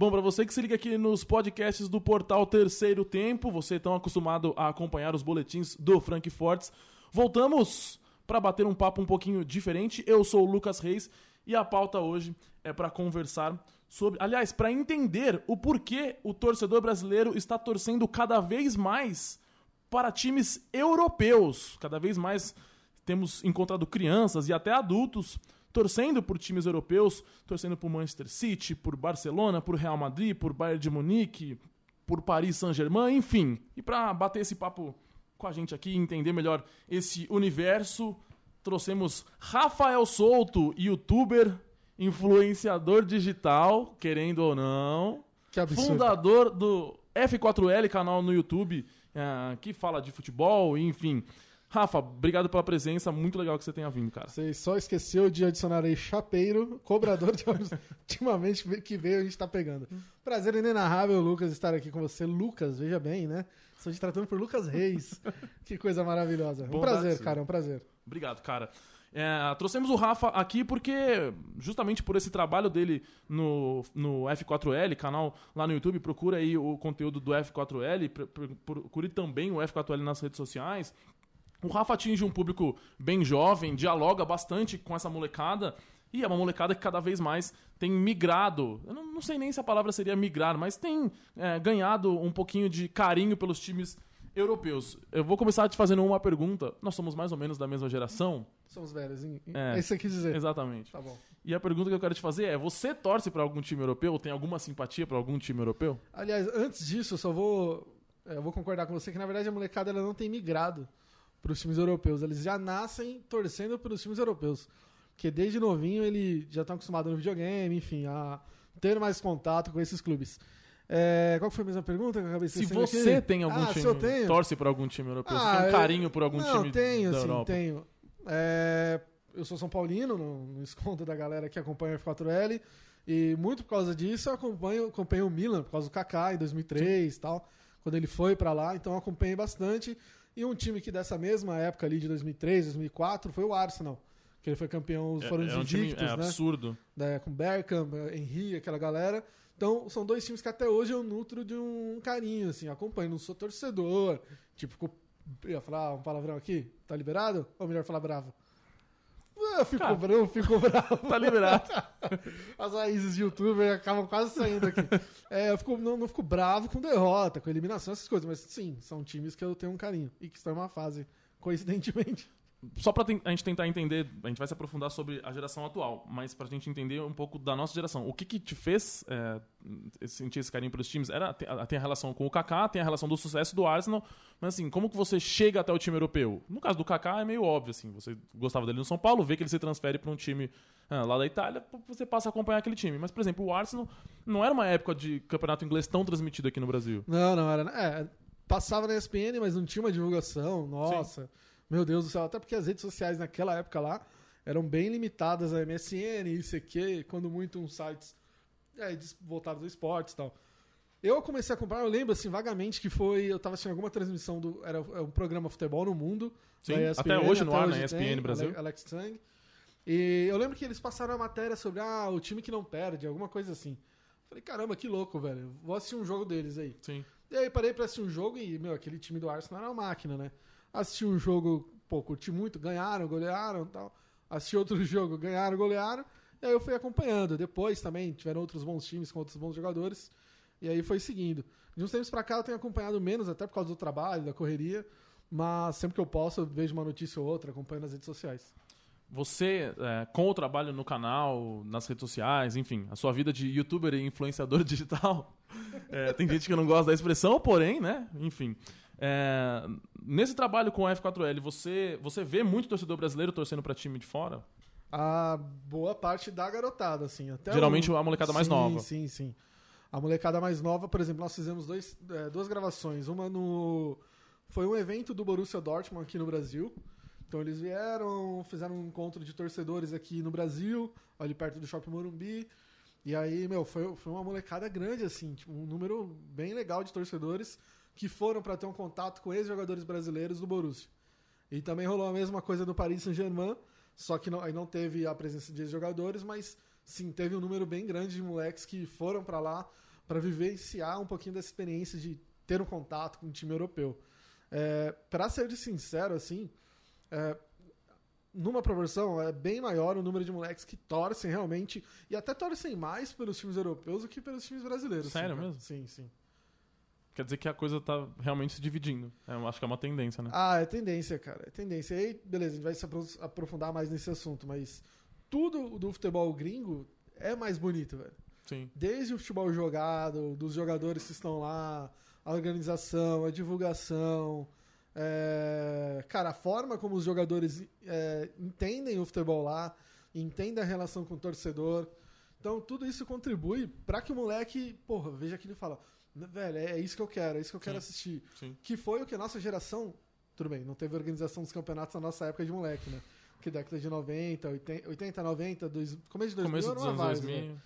Bom, para você que se liga aqui nos podcasts do portal Terceiro Tempo, você tão acostumado a acompanhar os boletins do Frank Fortes, voltamos para bater um papo um pouquinho diferente. Eu sou o Lucas Reis e a pauta hoje é para conversar sobre, aliás, para entender o porquê o torcedor brasileiro está torcendo cada vez mais para times europeus. Cada vez mais temos encontrado crianças e até adultos torcendo por times europeus, torcendo por Manchester City, por Barcelona, por Real Madrid, por Bayern de Munique, por Paris Saint-Germain, enfim. E para bater esse papo com a gente aqui, entender melhor esse universo, trouxemos Rafael Souto, youtuber, influenciador digital, querendo ou não, fundador do F4L, canal no YouTube, uh, que fala de futebol, enfim. Rafa, obrigado pela presença, muito legal que você tenha vindo, cara. Você só esqueceu de adicionar aí chapeiro, cobrador de ultimamente que veio a gente tá pegando. Prazer inenarrável, Lucas, estar aqui com você. Lucas, veja bem, né? Estou te tratando por Lucas Reis. que coisa maravilhosa. Um prazer, cara, um prazer. Obrigado, cara. É, trouxemos o Rafa aqui porque, justamente por esse trabalho dele no, no F4L, canal lá no YouTube, procura aí o conteúdo do F4L, procure também o F4L nas redes sociais. O Rafa atinge um público bem jovem, dialoga bastante com essa molecada. E é uma molecada que cada vez mais tem migrado. Eu não, não sei nem se a palavra seria migrar, mas tem é, ganhado um pouquinho de carinho pelos times europeus. Eu vou começar te fazendo uma pergunta. Nós somos mais ou menos da mesma geração. Somos velhos, hein? É, é isso que quis dizer. Exatamente. Tá bom. E a pergunta que eu quero te fazer é: você torce para algum time europeu? Tem alguma simpatia para algum time europeu? Aliás, antes disso, eu só vou. É, eu vou concordar com você que na verdade a molecada ela não tem migrado para os times europeus. Eles já nascem torcendo para os times europeus. Porque desde novinho ele já está acostumado no videogame, enfim, a ter mais contato com esses clubes. É, qual foi a mesma pergunta que eu acabei Se você aqui? tem algum ah, time, eu torce para algum time europeu, ah, você tem um carinho por algum não, time tenho, da sim, Europa? tenho. É, eu sou São Paulino, não, não escondo da galera que acompanha o F4L, e muito por causa disso eu acompanho, acompanho o Milan, por causa do Kaká em 2003 e tal, quando ele foi para lá, então eu acompanhei bastante. E um time que dessa mesma época ali de 2003, 2004 foi o Arsenal. Que ele foi campeão, é, foram é, os é um invictos, time, é né? absurdo. Da, com Bergkamp, Henry, aquela galera. Então, são dois times que até hoje eu nutro de um carinho, assim, acompanho, não sou torcedor. Tipo, eu ia falar um palavrão aqui? Tá liberado? Ou melhor falar bravo? Eu fico Cara, bravo, fico bravo. tá liberado. As raízes de youtuber acabam quase saindo aqui. É, eu fico, não, não fico bravo com derrota, com eliminação, essas coisas, mas sim, são times que eu tenho um carinho e que estão em uma fase, coincidentemente só pra a gente tentar entender, a gente vai se aprofundar sobre a geração atual, mas pra gente entender um pouco da nossa geração. O que que te fez é, sentir esse carinho pelos times? Era, tem, tem a relação com o Kaká, tem a relação do sucesso do Arsenal, mas assim, como que você chega até o time europeu? No caso do Kaká é meio óbvio, assim, você gostava dele no São Paulo, vê que ele se transfere para um time ah, lá da Itália, você passa a acompanhar aquele time. Mas, por exemplo, o Arsenal não era uma época de campeonato inglês tão transmitido aqui no Brasil. Não, não era. É, passava na ESPN, mas não tinha uma divulgação, nossa... Sim meu Deus do céu, até porque as redes sociais naquela época lá eram bem limitadas a MSN, ICQ, quando muito uns sites é, voltados ao esportes e tal. Eu comecei a comprar, eu lembro assim vagamente que foi, eu tava assistindo alguma transmissão do era é um programa Futebol no Mundo, Sim, ESPN, até hoje no ar na ESPN tem, Brasil. Alex Tang. E eu lembro que eles passaram a matéria sobre ah, o time que não perde, alguma coisa assim. Falei, caramba, que louco, velho. Vou assistir um jogo deles aí. Sim. E aí parei pra assistir um jogo e, meu, aquele time do Arsenal era uma máquina, né? Assisti um jogo, pô, curti muito, ganharam, golearam tal. Assisti outro jogo, ganharam, golearam. E aí eu fui acompanhando. Depois também tiveram outros bons times com outros bons jogadores. E aí foi seguindo. De uns tempos pra cá eu tenho acompanhado menos, até por causa do trabalho, da correria. Mas sempre que eu posso, eu vejo uma notícia ou outra, acompanho nas redes sociais. Você, é, com o trabalho no canal, nas redes sociais, enfim, a sua vida de youtuber e influenciador digital, é, tem gente que não gosta da expressão, porém, né? Enfim. É, nesse trabalho com a F4L, você, você vê muito torcedor brasileiro torcendo para time de fora? A boa parte da garotada, assim. Até Geralmente o... a molecada mais sim, nova. Sim, sim. A molecada mais nova, por exemplo, nós fizemos dois, é, duas gravações. Uma no. Foi um evento do Borussia Dortmund aqui no Brasil. Então eles vieram, fizeram um encontro de torcedores aqui no Brasil, ali perto do Shopping Morumbi. E aí, meu, foi, foi uma molecada grande, assim, tipo, um número bem legal de torcedores que foram para ter um contato com ex-jogadores brasileiros do Borussia. E também rolou a mesma coisa no Paris Saint-Germain, só que não, aí não teve a presença de ex-jogadores, mas sim, teve um número bem grande de moleques que foram para lá. para vivenciar um pouquinho dessa experiência de ter um contato com um time europeu. É, para ser sincero, assim, é, numa proporção é bem maior o número de moleques que torcem realmente e até torcem mais pelos times europeus do que pelos times brasileiros. Sério assim, mesmo? Sim, sim. Quer dizer que a coisa tá realmente se dividindo. É, eu acho que é uma tendência, né? Ah, é tendência, cara. É tendência. E aí, beleza, a gente vai se apro- aprofundar mais nesse assunto, mas tudo do futebol gringo é mais bonito, velho. Sim. Desde o futebol jogado, dos jogadores que estão lá, a organização, a divulgação, é, cara, a forma como os jogadores é, entendem o futebol lá, entendem a relação com o torcedor. Então, tudo isso contribui para que o moleque, porra, veja aquilo e fala, velho, é isso que eu quero, é isso que eu quero Sim. assistir. Sim. Que foi o que a nossa geração, tudo bem, não teve organização dos campeonatos na nossa época de moleque, né? Que década de 90, 80, 80 90, dois, começo de 2000 Começo dos anos né? 2000.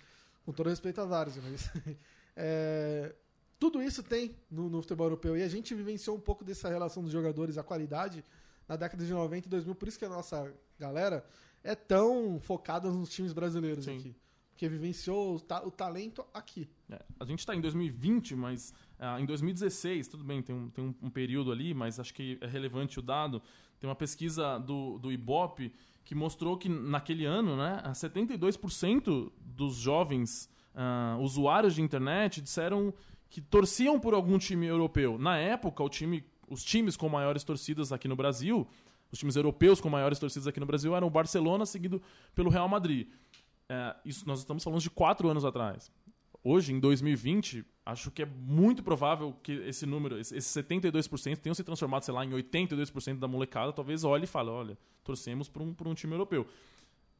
Com todo respeito à Várzea, mas. é, tudo isso tem no, no futebol europeu. E a gente vivenciou um pouco dessa relação dos jogadores, a qualidade, na década de 90 e 2000. Por isso que a nossa galera é tão focada nos times brasileiros Sim. aqui. Porque vivenciou o, ta- o talento aqui. É, a gente está em 2020, mas ah, em 2016, tudo bem, tem, um, tem um, um período ali, mas acho que é relevante o dado. Tem uma pesquisa do, do Ibope que mostrou que naquele ano, né, 72% dos jovens ah, usuários de internet disseram que torciam por algum time europeu. Na época, o time, os times com maiores torcidas aqui no Brasil, os times europeus com maiores torcidas aqui no Brasil eram o Barcelona, seguido pelo Real Madrid. É, isso nós estamos falando de quatro anos atrás. Hoje, em 2020, acho que é muito provável que esse número, esse esse 72%, tenham se transformado, sei lá, em 82% da molecada. Talvez olhe e fale: olha, torcemos por um, por um time europeu.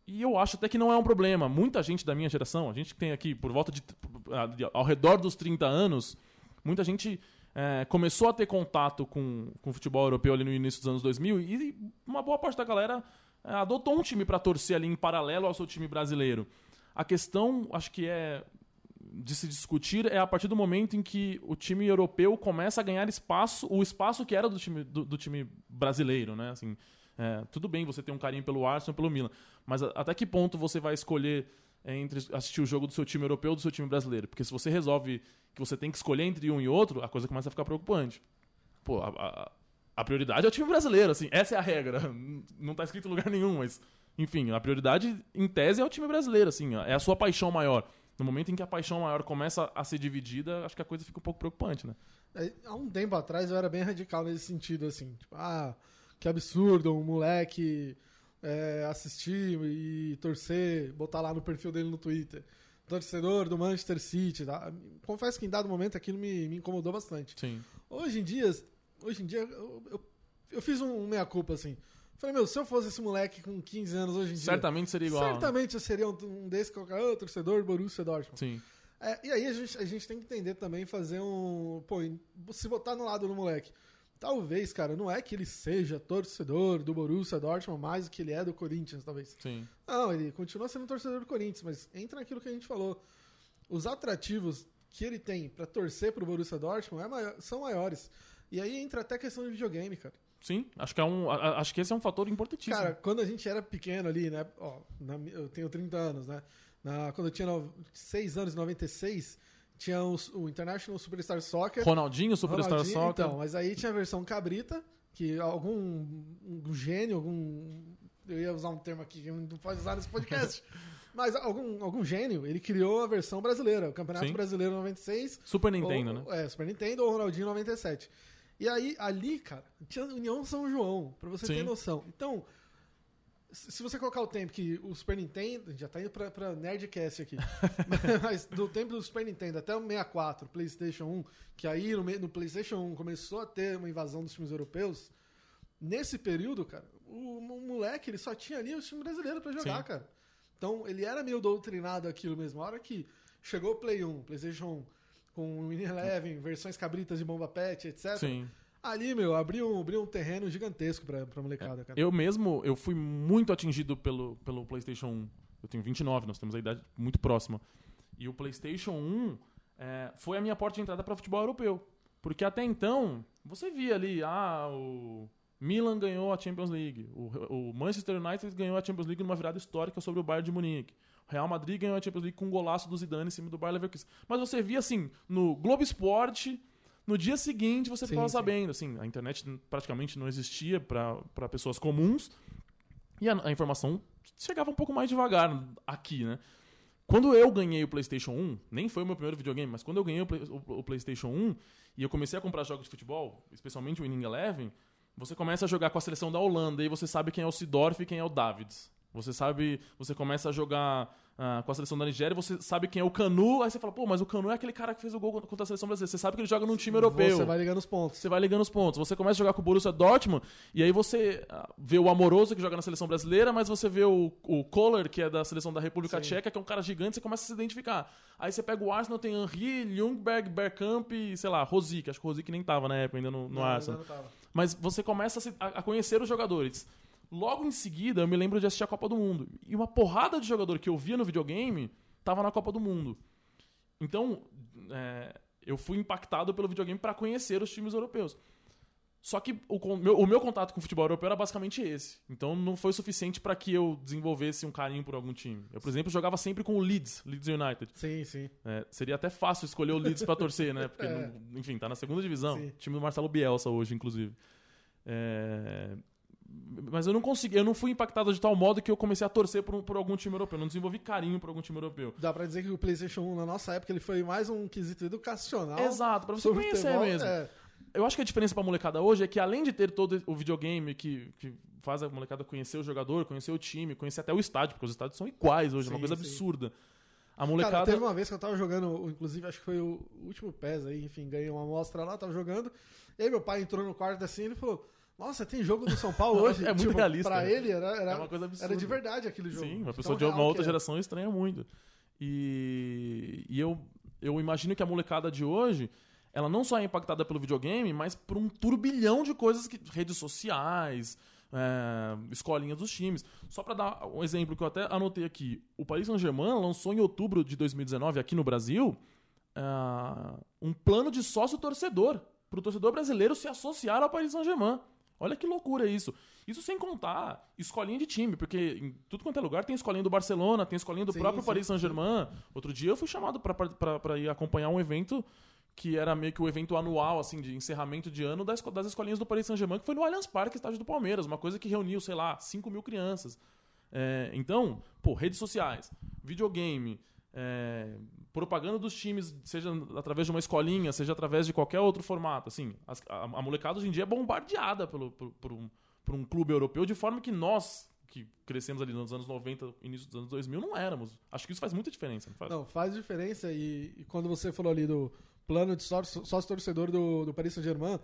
E eu acho até que não é um problema. Muita gente da minha geração, a gente que tem aqui por volta de. ao redor dos 30 anos, muita gente é, começou a ter contato com, com o futebol europeu ali no início dos anos 2000 e uma boa parte da galera adotou um time para torcer ali em paralelo ao seu time brasileiro. A questão, acho que é de se discutir é a partir do momento em que o time europeu começa a ganhar espaço, o espaço que era do time, do, do time brasileiro, né? Assim, é, tudo bem você ter um carinho pelo Arsenal, pelo Milan, mas a- até que ponto você vai escolher é, entre assistir o jogo do seu time europeu ou do seu time brasileiro? Porque se você resolve que você tem que escolher entre um e outro, a coisa começa a ficar preocupante. Pô, a, a- a prioridade é o time brasileiro, assim, essa é a regra. Não tá escrito em lugar nenhum, mas enfim, a prioridade em tese é o time brasileiro, assim, é a sua paixão maior. No momento em que a paixão maior começa a ser dividida, acho que a coisa fica um pouco preocupante, né? É, Há um tempo atrás eu era bem radical nesse sentido, assim. Tipo, ah, que absurdo um moleque é, assistir e torcer, botar lá no perfil dele no Twitter. Torcedor do Manchester City. Tá? Confesso que em dado momento aquilo me, me incomodou bastante. Sim. Hoje em dia, hoje em dia eu, eu, eu fiz um meia-culpa, assim. Falei, meu, se eu fosse esse moleque com 15 anos hoje em dia... Certamente seria igual. né? Certamente eu seria um, um desse qualquer outro torcedor do Borussia Dortmund. Sim. É, e aí a gente, a gente tem que entender também, fazer um. Pô, se botar no lado do moleque. Talvez, cara, não é que ele seja torcedor do Borussia Dortmund mais do que ele é do Corinthians, talvez. Sim. Não, ele continua sendo torcedor do Corinthians, mas entra naquilo que a gente falou. Os atrativos que ele tem pra torcer pro Borussia Dortmund é maior- são maiores. E aí entra até a questão de videogame, cara. Sim, acho que, é um, acho que esse é um fator importantíssimo. Cara, quando a gente era pequeno ali, né? Ó, na eu tenho 30 anos, né? Na, quando eu tinha 6 anos, em 96, tinha os- o International Superstar Soccer. Ronaldinho, Superstar Ronaldinho, Soccer. Então, mas aí tinha a versão cabrita, que algum um gênio, algum. Eu ia usar um termo aqui que não pode usar nesse podcast. mas algum, algum gênio, ele criou a versão brasileira, o Campeonato Sim. Brasileiro 96. Super Nintendo, ou, né? É, Super Nintendo ou Ronaldinho 97. E aí, ali, cara, tinha União São João, pra você ter Sim. noção. Então, se você colocar o tempo que o Super Nintendo, já tá indo pra, pra Nerdcast aqui, mas do tempo do Super Nintendo até o 64, PlayStation 1, que aí no, no PlayStation 1 começou a ter uma invasão dos times europeus, nesse período, cara, o, o moleque ele só tinha ali o time brasileiro pra jogar, Sim. cara. Então ele era meio doutrinado aquilo mesmo. A hora que chegou o Play 1, PlayStation 1, com o Win Eleven, versões cabritas de bomba pet, etc. Sim. Ali, meu, abriu um, abriu um terreno gigantesco pra, pra molecada, cara. Eu mesmo, eu fui muito atingido pelo, pelo PlayStation 1. Eu tenho 29, nós temos a idade muito próxima. E o PlayStation 1 é, foi a minha porta de entrada para futebol europeu. Porque até então, você via ali, ah, o Milan ganhou a Champions League, o, o Manchester United ganhou a Champions League numa virada histórica sobre o Bayern de Munique. Real Madrid ganhou a Champions League com um golaço do Zidane em cima do Bayer Leverkusen. Mas você via assim, no Globo Esporte, no dia seguinte você ficava sim. sabendo, assim, a internet praticamente não existia para pessoas comuns e a, a informação chegava um pouco mais devagar aqui, né? Quando eu ganhei o PlayStation 1, nem foi o meu primeiro videogame, mas quando eu ganhei o, Play- o- o PlayStation 1 e eu comecei a comprar jogos de futebol, especialmente o Winning Eleven, você começa a jogar com a seleção da Holanda e você sabe quem é o Sidorf e quem é o Davids. Você sabe, você começa a jogar ah, com a seleção da Nigéria, você sabe quem é o Canu, aí você fala, pô, mas o Canu é aquele cara que fez o gol contra a seleção brasileira. Você sabe que ele joga num time europeu. Você vai ligando os pontos. Você vai ligando os pontos. Você começa a jogar com o Borussia Dortmund e aí você ah, vê o Amoroso que joga na seleção brasileira, mas você vê o, o Kohler, que é da seleção da República Sim. Tcheca, que é um cara gigante, você começa a se identificar. Aí você pega o Arsenal, tem Henry, Ljungberg, Bergkamp e, sei lá, Rosic. Acho que o Rosic nem tava na época ainda no, no Não, Arsenal. Mas você começa a, se- a- a conhecer os jogadores. Logo em seguida, eu me lembro de assistir a Copa do Mundo. E uma porrada de jogador que eu via no videogame tava na Copa do Mundo. Então, é, eu fui impactado pelo videogame para conhecer os times europeus. Só que o, meu, o meu contato com o futebol europeu era basicamente esse. Então não foi suficiente para que eu desenvolvesse um carinho por algum time. Eu, por exemplo, jogava sempre com o Leeds, Leeds United. Sim, sim. É, seria até fácil escolher o Leeds pra torcer, né? Porque, É. não- enfim, tá na segunda divisão. Sim. Time do Marcelo Bielsa hoje, inclusive. É, Mas eu não consegui, eu não fui impactado de tal modo que eu comecei a torcer por, por algum time europeu. Eu não desenvolvi carinho por algum time europeu. Dá pra dizer que o PlayStation 1 na nossa época ele foi mais um quesito educacional. Exato, pra você conhecer futebol, mesmo. é. Eu acho que a diferença pra molecada hoje é que além de ter todo o videogame que, que faz a molecada conhecer o jogador, conhecer o time, conhecer até o estádio, porque os estádios são iguais hoje, é uma coisa sim. absurda. A Cara, molecada. teve uma vez que eu tava jogando, inclusive acho que foi o último PES aí, enfim, ganhei uma amostra lá, tava jogando. E aí meu pai entrou no quarto assim e ele falou: Nossa, tem jogo do São Paulo hoje? É muito realista, Pra né? ele era, era, É uma coisa absurda. era de verdade aquele jogo. Sim, uma Tão pessoa de real uma outra é. geração estranha muito. E, e eu, eu imagino que a molecada de hoje, ela não só é impactada pelo videogame, mas por um turbilhão de coisas que redes sociais, é, escolinhas dos times. Só pra dar um exemplo que eu até anotei aqui, o Paris Saint-Germain lançou em outubro de 2019 aqui no Brasil é, um plano de sócio torcedor para o torcedor brasileiro se associar ao Paris Saint-Germain. Olha que loucura isso. Isso sem contar escolinha de time, porque em tudo quanto é lugar tem escolinha do Barcelona, tem escolinha do Sim, próprio sim, Paris Saint-Germain. Outro dia eu fui chamado para ir acompanhar um evento que era meio que o evento anual, assim, de encerramento de ano das, das escolinhas do Paris Saint-Germain, que foi no Allianz Parque, estádio do Palmeiras, uma coisa que reuniu, sei lá, 5 mil crianças. É, então, pô, redes sociais, videogame, é, propaganda dos times, seja através de uma escolinha, seja através de qualquer outro formato, assim, as- a, a molecada hoje em dia é bombardeada pelo, por, por um, por um clube europeu, de forma que nós, que crescemos ali nos anos 90, início dos anos 2000, não éramos. Acho que isso faz muita diferença, não faz? Não, faz diferença. E, e quando você falou ali do plano de sócio, sócio torcedor do, do Paris Saint-Germain,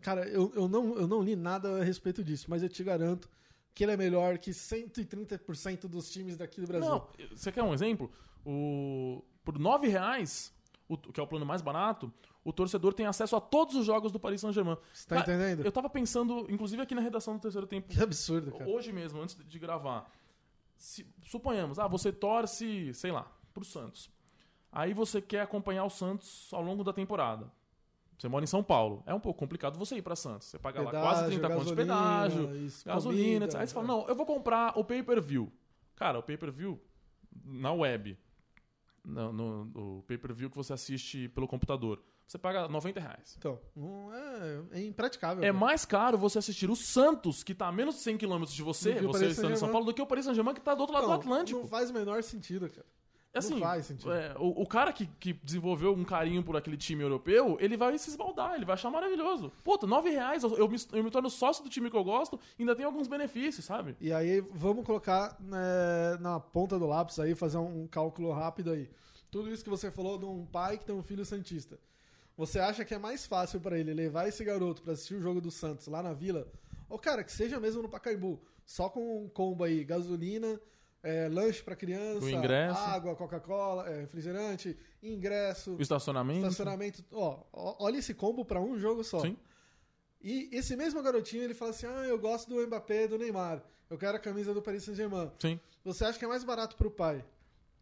cara, eu, eu, não, eu não li nada a respeito disso, mas eu te garanto que ele é melhor que 130% dos times daqui do Brasil. Não, você quer um exemplo? O, por R$ reais, o, que é o plano mais barato, o torcedor tem acesso a todos os jogos do Paris Saint-Germain. Você tá Cara, entendendo? Eu tava pensando, inclusive aqui na redação do terceiro tempo, Que absurdo, cara. hoje mesmo, antes de gravar. Se- suponhamos, ah, você torce, sei lá, pro Santos. Aí você quer acompanhar o Santos ao longo da temporada. Você mora em São Paulo. É um pouco complicado você ir pra Santos. Você paga lá quase 30 contos de pedágio, isso, gasolina, comida, etc. Aí você fala, é. não, eu vou comprar o pay-per-view. Cara, o pay-per-view na web, no, no- o pay-per-view que você assiste pelo computador, você paga 90 reais. Então, é, é impraticável. É cara. mais caro você assistir o Santos, que tá a menos de 100 km de você, você estando em São. Paulo, do que o Paris Saint-Germain, que tá do outro lado Não, do Atlântico. Não faz o menor sentido, cara. Assim, não faz sentido. é, o, o cara que, que desenvolveu um carinho por aquele time europeu, ele vai se esbaldar, ele vai achar maravilhoso. Puta, 9 reais, eu, eu me, eu me torno sócio do time que eu gosto, ainda tem alguns benefícios, sabe? E aí, vamos colocar né, na ponta do lápis aí, fazer um cálculo rápido aí. Tudo isso que você falou de um pai que tem um filho santista. Você acha que é mais fácil pra ele levar esse garoto pra assistir o jogo do Santos lá na vila? Ou, cara, que seja mesmo no Pacaembu, só com um combo aí, gasolina, é, lanche pra criança, O água, Coca-Cola, é, refrigerante, ingresso, O estacionamento. estacionamento. Ó, olha esse combo pra um jogo só. Sim. E esse mesmo garotinho, ele fala assim: Ah, eu gosto do Mbappé do Neymar. Eu quero a camisa do Paris Saint-Germain. Sim. Você acha que é mais barato pro pai?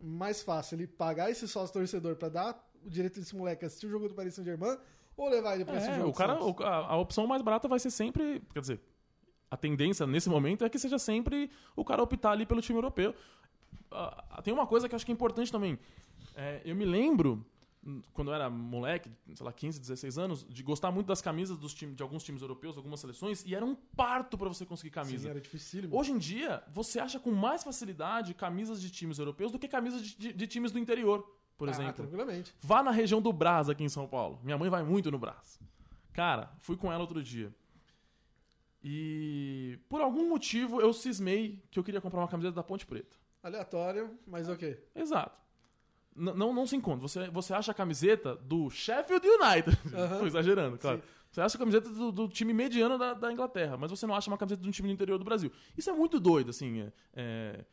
Mais fácil ele pagar esse sócio torcedor pra dar o direito desse moleque assistir o jogo do Paris Saint-Germain ou levar ele esse É, jogo? o cara, o- a, a opção mais barata vai ser sempre. Quer dizer, a tendência nesse momento é que seja sempre o cara optar ali pelo time europeu. ah, tem uma coisa que eu acho que é importante também. É, eu me lembro, quando eu era moleque, sei lá, 15, 16 anos, de gostar muito das camisas dos time, de alguns times europeus, algumas seleções, e era um parto para você conseguir camisa. Sim, era difícil. Hoje em dia, você acha com mais facilidade camisas de times europeus do que camisas de, de, de times do interior, por ah, exemplo. tranquilamente. Vá na região do Brás aqui em São Paulo. Minha mãe vai muito no Brás. Cara, fui com ela outro dia. E por algum motivo eu cismei que eu queria comprar uma camiseta da Ponte Preta. Aleatório, mas ok. Exato. N não, não se encontra. Você, você acha a camiseta do Sheffield United. Tô exagerando, claro. Sim. Você acha a camiseta do, do time mediano da, da Inglaterra, mas você não acha uma camiseta de um time do interior do Brasil. Isso é muito doido, assim. é- é...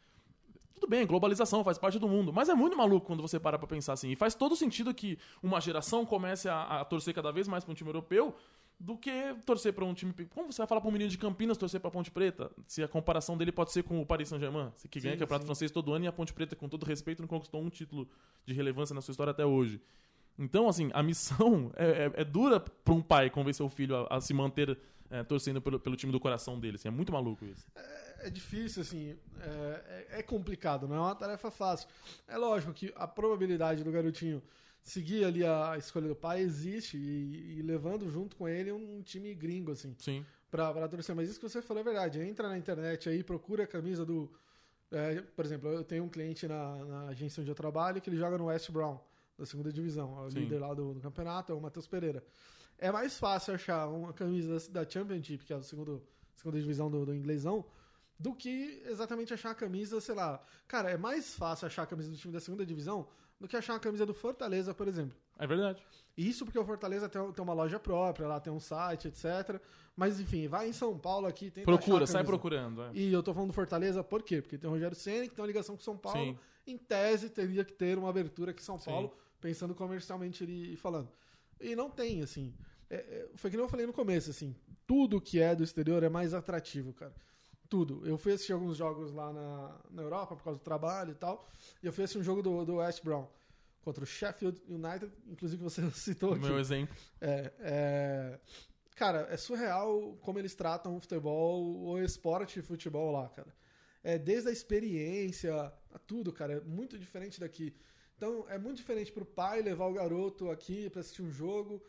Tudo bem, globalização faz parte do mundo, mas é muito maluco quando você para pra pensar assim. E faz todo sentido que uma geração comece a, a torcer cada vez mais pra um time europeu do que torcer pra um time. Como você vai falar pra um menino de Campinas torcer pra Ponte Preta? Se a comparação dele pode ser com o Paris Saint-Germain, que ganha Sim, campeonato sim. francês todo ano e a Ponte Preta, com todo respeito, não conquistou um título de relevância na sua história até hoje. Então, assim, a missão é, é- é dura pra um pai convencer o filho a, a se manter é, torcendo pelo, pelo time do coração dele. assim, é muito maluco isso. É, é difícil, assim. É, é- é complicado, não é uma tarefa fácil. É lógico que a probabilidade do garotinho seguir ali a escolha do pai existe e, e levando junto com ele um time gringo, assim. Sim. pra, pra torcer. Mas isso que você falou é verdade. Entra na internet aí, procura a camisa do. é, por exemplo, eu tenho um cliente na, na agência onde eu trabalho que ele joga no West Brown, da segunda divisão. É o Sim. líder lá do, do campeonato, é o Matheus Pereira. É mais fácil achar uma camisa da, da Championship, que é a segundo, segunda divisão do, do inglesão, do que exatamente achar a camisa, sei lá. Cara, é mais fácil achar a camisa do time da segunda divisão do que achar uma camisa do Fortaleza, por exemplo. É verdade. Isso porque o Fortaleza tem, tem uma loja própria, lá tem um site, etc. Mas enfim, vai em São Paulo aqui, tenta Procura, sai procurando. é. E eu tô falando do Fortaleza por quê? Porque tem o Rogério Ceni que tem uma ligação com São Paulo. Sim. Em tese, teria que ter uma abertura aqui em São Sim. Paulo, pensando comercialmente ele falando. E não tem, assim. É, é, foi que nem eu falei no começo, assim. Tudo que é do exterior é mais atrativo, cara. Tudo. Eu fui assistir alguns jogos lá na, na Europa por causa do trabalho e tal. E eu fui assistir um jogo do, do West Brown contra o Sheffield United, inclusive você citou aqui. Meu exemplo. É, é, Cara, é surreal como eles tratam o futebol, o esporte de futebol lá, cara. É, desde a experiência, a tudo, cara, é muito diferente daqui. Então, é muito diferente pro pai levar o garoto aqui pra assistir um jogo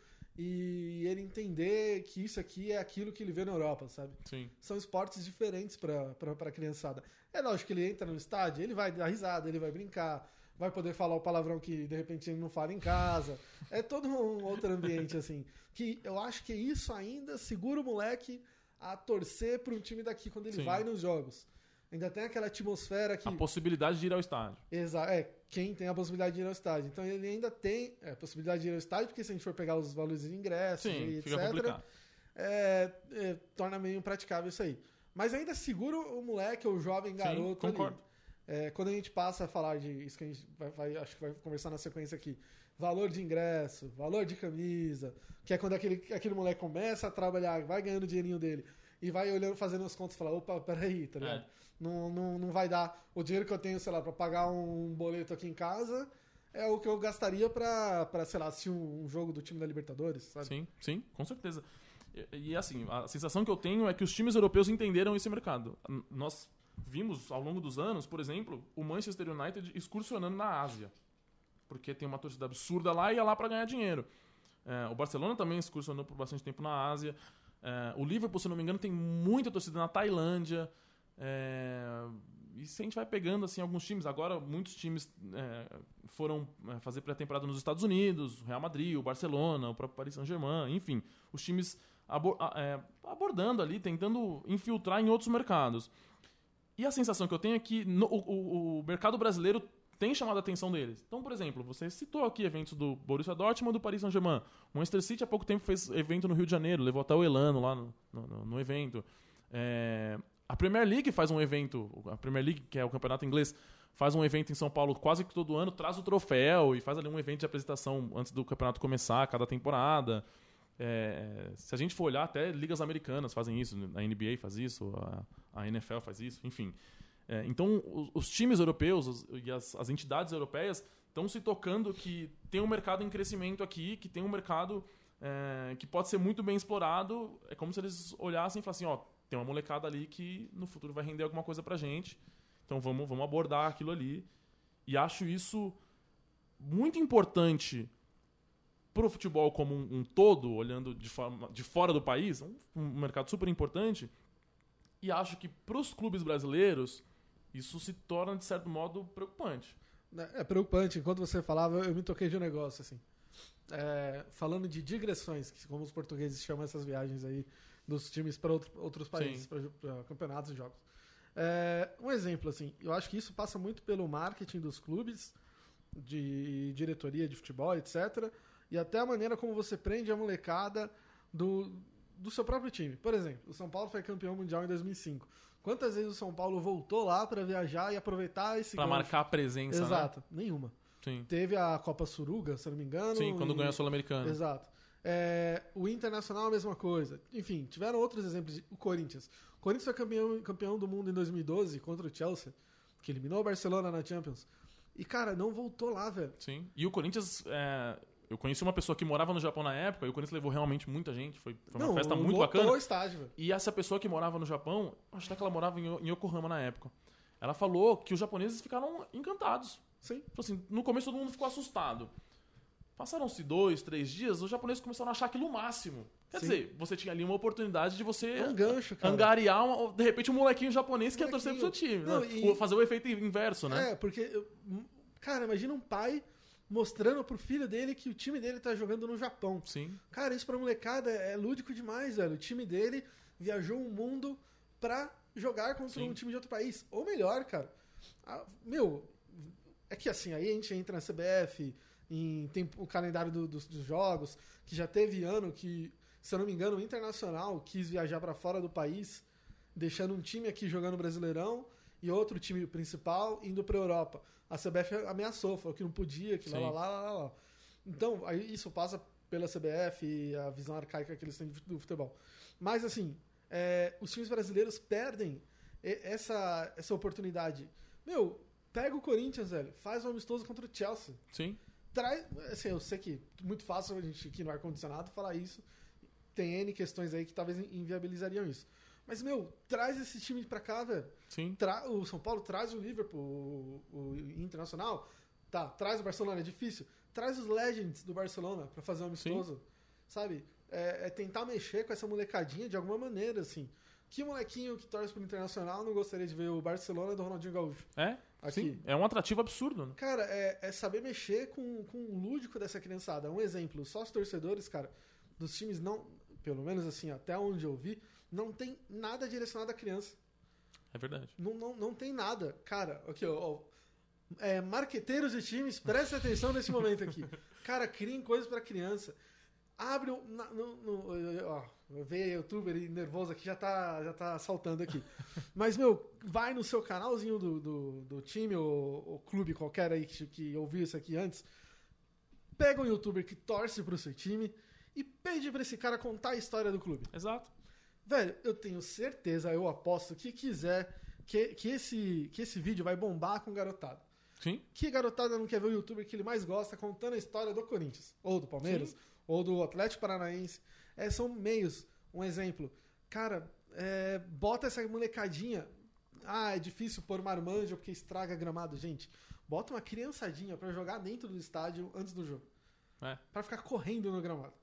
e ele entender que isso aqui é aquilo que ele vê na Europa, sabe? Sim. São esportes diferentes pra, pra, pra criançada. É lógico que ele entra no estádio, ele vai dar risada, ele vai brincar, vai poder falar o palavrão que de repente ele não fala em casa. É todo um outro ambiente, assim. Que eu acho que isso ainda segura o moleque a torcer para um time daqui quando ele Sim. vai nos jogos. Ainda tem aquela atmosfera que. A possibilidade de ir ao estádio. Exa é, quem tem a possibilidade de ir ao estádio. Então ele ainda tem é, a possibilidade de ir ao estádio, porque se a gente for pegar os valores de ingresso Sim, e etc., é, é, torna meio impraticável isso aí. Mas ainda segura o moleque, o jovem garoto ali. concordo. É, quando a gente passa a falar de isso que a gente vai, vai- acho que vai conversar na sequência aqui, valor de ingresso, valor de camisa, que é quando aquele, aquele moleque começa a trabalhar, vai ganhando o dinheirinho dele e vai olhando, fazendo as contas e fala, opa, peraí, tá ligado? É. Não, não, não vai dar o dinheiro que eu tenho, sei lá, pra pagar um boleto aqui em casa é o que eu gastaria pra, pra sei lá, assistir um, jogo do time da Libertadores, sabe? Sim, sim, com certeza. E, e, assim, a sensação que eu tenho é que os times europeus entenderam esse mercado. Nós vimos ao longo dos anos, por exemplo, o Manchester United excursionando na Ásia. Porque tem uma torcida absurda lá e ia lá para ganhar dinheiro. É, o Barcelona também excursionou por bastante tempo na Ásia. É, o Liverpool, se não me engano, tem muita torcida na Tailândia. É, e se a gente vai pegando assim alguns times, agora muitos times é, foram é, fazer pré-temporada nos Estados Unidos, o Real Madrid, o Barcelona, o próprio Paris Saint-Germain, enfim, os times abo- a- é, abordando ali, tentando infiltrar em outros mercados. E a sensação que eu tenho é que no- o- o mercado brasileiro tem chamado a atenção deles. Então, por exemplo, você citou aqui eventos do Borussia Dortmund do Paris Saint-Germain. O Manchester City há pouco tempo fez evento no Rio de Janeiro, levou até o Elano lá no- no- no evento. É, a Premier League faz um evento, a Premier League, que é o campeonato inglês, faz um evento em São Paulo quase que todo ano, traz o troféu e faz ali um evento de apresentação antes do campeonato começar, cada temporada. É, se a gente for olhar, até ligas americanas fazem isso, a NBA faz isso, a, a NFL faz isso, enfim. É, então, os, os times europeus os- e as, as entidades europeias estão se tocando que tem um mercado em crescimento aqui, que tem um mercado é, que pode ser muito bem explorado. É como se eles olhassem e falassem: ó, tem uma molecada ali que no futuro vai render alguma coisa pra gente. Então vamos, vamos abordar aquilo ali. E acho isso muito importante pro futebol como um, um todo, olhando de, forma, de fora do país, um, um mercado super importante. E acho que pros clubes brasileiros, isso se torna, de certo modo, preocupante. É preocupante. Enquanto você falava, eu me toquei de um negócio, assim. É, falando de digressões, que como os portugueses chamam essas viagens aí dos times para outro, outros países, para campeonatos e jogos. É, um exemplo, assim, eu acho que isso passa muito pelo marketing dos clubes, de diretoria de futebol, etc. E até a maneira como você prende a molecada do, do seu próprio time. Por exemplo, o São Paulo foi campeão mundial em 2005. Quantas vezes o São Paulo voltou lá para viajar e aproveitar esse Para marcar a presença, Exato, né? nenhuma. Sim. Teve a Copa Suruga, se eu não me engano. Sim, quando e... ganhou a Sul-Americana. Exato. É, o Internacional a mesma coisa. Enfim, tiveram outros exemplos. O Corinthians. O Corinthians foi campeão, campeão do mundo em 2012 contra o Chelsea, que eliminou o Barcelona na Champions. E, cara, não voltou lá, velho. Sim. E o Corinthians. É... Eu conheci uma pessoa que morava no Japão na época e o Corinthians levou realmente muita gente. Foi, foi uma não, festa muito bacana. o estádio, velho. E essa pessoa que morava no Japão, acho até que ela morava em em Yokohama na época. Ela falou que os japoneses ficaram encantados. Sim. Tipo assim, no começo todo mundo ficou assustado. Passaram-se dois, três dias, os japoneses começaram a achar aquilo o máximo. Quer Sim. dizer, você tinha ali uma oportunidade de você É um gancho, cara. angariar, uma- de repente, um molequinho japonês que ia torcer pro seu time. Não, né? e- Fazer o efeito inverso, né? É, porque. Cara, imagina um pai mostrando pro filho dele que o time dele tá jogando no Japão. Sim. Cara, isso pra molecada é lúdico demais, velho. O time dele viajou o mundo pra jogar contra Sim. um time de outro país. Ou melhor, cara. Ah, meu, é que assim, aí a gente entra na CBF, em, tem o calendário do- dos, dos jogos, que já teve ano que, se eu não me engano, o Internacional quis viajar pra fora do país, deixando um time aqui jogando Brasileirão e outro time principal indo pra Europa. A CBF ameaçou, falou que não podia, que lá, lá, lá, lá, lá. Então, aí isso passa pela CBF e a visão arcaica que eles têm do futebol. Mas, assim, é, os times brasileiros perdem essa, essa oportunidade. Meu, pega o Corinthians, velho, faz um amistoso contra o Chelsea. Sim. Traz, assim, eu sei que é muito fácil a gente aqui no ar-condicionado falar isso. Tem N questões aí que talvez inviabilizariam isso. Mas, meu, traz esse time pra cá, velho. Sim. Tra- o São Paulo traz o Liverpool, o, o Internacional. Tá, traz o Barcelona, é difícil. Traz os Legends do Barcelona pra fazer um amistoso. Sabe? É, é tentar mexer com essa molecadinha de alguma maneira, assim. Que molequinho que torce pro Internacional não gostaria de ver o Barcelona do Ronaldinho Gaúcho? É? Aqui. Sim. É um atrativo absurdo, né? Cara, é, é saber mexer com, com o lúdico dessa criançada. Um exemplo, só os torcedores, cara, dos times não, pelo menos assim, até onde eu vi, não tem nada direcionado à criança. É verdade. Não, não, não tem nada. Cara, aqui, ó. ó, é, marqueteiros de times, prestem atenção nesse momento aqui. Cara, criem coisas pra criança. Abre um. na- no, no- ó, youtuber nervoso aqui já tá, já tá saltando aqui. Mas, meu, vai no seu canalzinho do, do, do time ou, ou clube qualquer aí que, que ouviu isso aqui antes. Pega um youtuber que torce pro seu time e pede pra esse cara contar a história do clube. Exato. Velho, eu tenho certeza, eu aposto que quiser que, que, esse, que esse vídeo vai bombar com garotada. Sim. Que garotada não quer ver o youtuber que ele mais gosta contando a história do Corinthians, ou do Palmeiras, Sim. ou do Atlético Paranaense. É, são meios. Um exemplo. Cara, é, bota essa molecadinha. Ah, é difícil pôr marmanjo porque estraga gramado. Gente, bota uma criançadinha pra jogar dentro do estádio antes do jogo. É. Pra ficar correndo no gramado.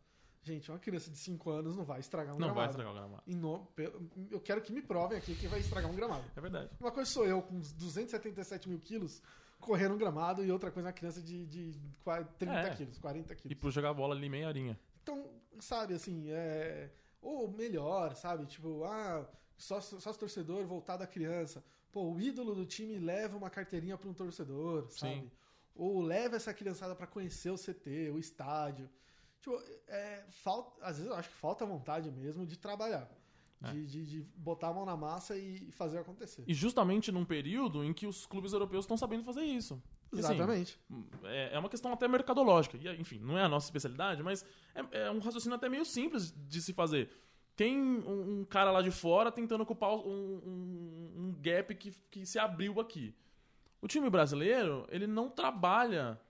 Gente, uma criança de 5 anos não vai estragar um Não vai gramado. estragar o gramado. No- Eu quero que me provem aqui que vai estragar um gramado. É verdade. Uma coisa sou eu com uns 277 mil quilos correndo um gramado e outra coisa uma criança de, de qua- 30 É. quilos, 40 E quilos. por jogar bola ali meia horinha. Então, sabe, assim, é... Ou melhor, sabe? Tipo, ah, só, só os torcedor voltado à criança. Pô, o ídolo do time leva uma carteirinha para um torcedor, sabe? Sim. Ou leva essa criançada para conhecer o CT, o estádio. Tipo, é, falta, às vezes eu acho que falta vontade mesmo de trabalhar. É. De, de, de botar a mão na massa e fazer acontecer. E justamente num período em que os clubes europeus estão sabendo fazer isso. E, assim, Exatamente. É é uma questão até mercadológica. E, enfim, não é a nossa especialidade, mas é, é um raciocínio até meio simples de se fazer. Tem um, um cara lá de fora tentando ocupar um, um- um gap que, que se abriu aqui. O time brasileiro, ele não trabalha,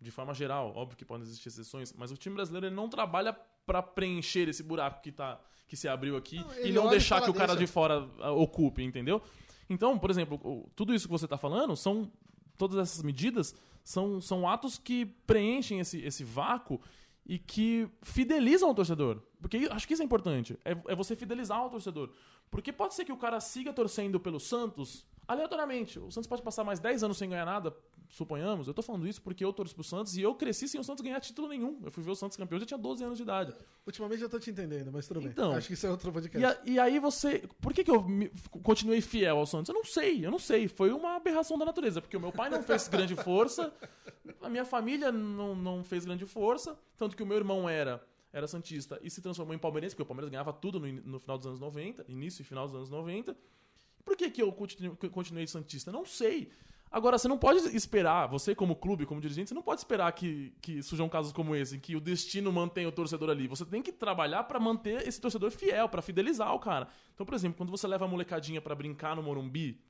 de forma geral, óbvio que podem existir exceções, mas o time brasileiro ele não trabalha para preencher esse buraco que, tá, que se abriu aqui Não, e não deixar que o cara "Deixa". de fora ah, ocupe, entendeu? Então, por exemplo, tudo isso que você está falando são. Todas essas medidas são, são atos que preenchem esse, esse vácuo e que fidelizam o torcedor. Porque acho que isso é importante. É, é você fidelizar o torcedor. Porque pode ser que o cara siga torcendo pelo Santos aleatoriamente. O Santos pode passar mais 10 anos sem ganhar nada, suponhamos. Eu tô falando isso porque eu torço pro Santos e eu cresci sem o Santos ganhar título nenhum. Eu fui ver o Santos campeão, eu já tinha 12 anos de idade. Ultimamente eu tô te entendendo, mas tudo bem. Então. Acho que isso é outro E, podcast. a- e aí você. Por que, que eu me- continuei fiel ao Santos? Eu não sei, eu não sei. Foi uma aberração da natureza, porque o meu pai não fez grande força, a minha família não, não fez grande força, tanto que o meu irmão era. Era Santista e se transformou em palmeirense, porque o Palmeiras ganhava tudo no, no final dos anos 90, início e final dos anos 90. Por que, que eu continu- que eu continuei Santista? Não sei. Agora, você não pode esperar, você como clube, como dirigente, você não pode esperar que, que surjam casos como esse, em que o destino mantém o torcedor ali. Você tem que trabalhar pra manter esse torcedor fiel, pra fidelizar o cara. Então, por exemplo, quando você leva a molecadinha pra brincar no Morumbi,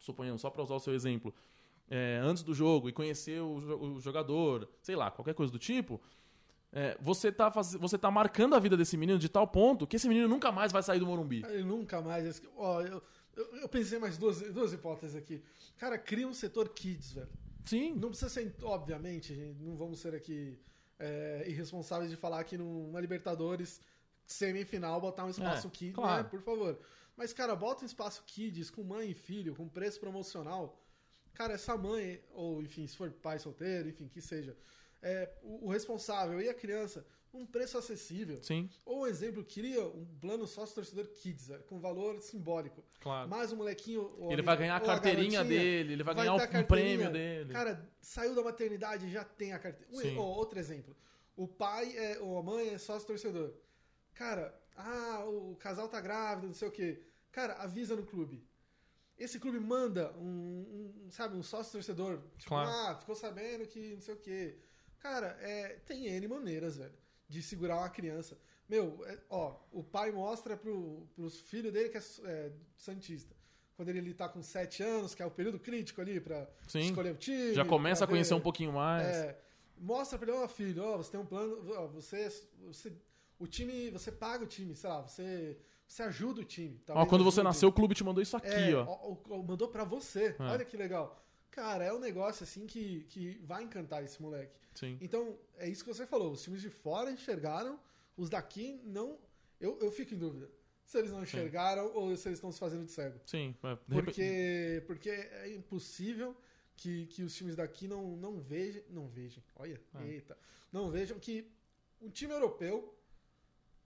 suponhamos, só pra usar o seu exemplo, é, antes do jogo e conhecer o, o jogador, sei lá, qualquer coisa do tipo, é, você, tá faz... você tá marcando a vida desse menino de tal ponto que esse menino nunca mais vai sair do Morumbi. Ele nunca mais. Ó, eu, eu, eu pensei mais duas, duas hipóteses aqui. Cara, cria um setor kids, velho. Sim, Não precisa ser, obviamente, não vamos ser aqui é, irresponsáveis de falar que numa Libertadores semifinal botar um espaço É, kids, claro. né? Por favor. Mas, cara, bota um espaço kids com mãe e filho, com preço promocional. Cara, essa mãe, ou enfim, se for pai solteiro, enfim, que seja, é, o, o responsável e a criança, um preço acessível. sim, Ou um exemplo, cria um plano sócio-torcedor kids, velho, com valor simbólico. claro. Mais um molequinho. Ele a vai ganhar a carteirinha garotinha, dele, ele vai, vai ganhar um carteirinha. prêmio dele. Cara, saiu da maternidade já tem a carteira. Um- outro exemplo. O pai é, ou a mãe é sócio torcedor. Cara, ah, o casal tá grávido, não sei o quê. Cara, avisa no clube. Esse clube manda um, um, sabe, um sócio torcedor. Tipo, Claro. ah, ficou sabendo que não sei o quê. Cara, é, tem N maneiras, velho, de segurar uma criança. Meu, é, ó, o pai mostra pro, pros filhos dele que é, é Santista. Quando ele, tá com 7 anos, que é o período crítico ali pra Sim. escolher o time. Já começa a pra ver- conhecer um pouquinho mais. é, mostra pra ele, ó, filho, ó, você tem um plano, ó, você, você, o time, você paga o time, sei lá, você, você ajuda o time. ó, quando você nasceu, o clube te mandou isso aqui, É, ó. ó, mandou pra você, É. olha que legal. Cara, é um negócio assim que, que vai encantar esse moleque. Sim. Então, é isso que você falou, os times de fora enxergaram, os daqui não, eu, eu fico em dúvida. Se eles não enxergaram ou se eles estão se fazendo de cego. Sim. é, Porque, porque é impossível que, que os times daqui não, não vejam. Não vejam, olha, É. eita. Não vejam que um time europeu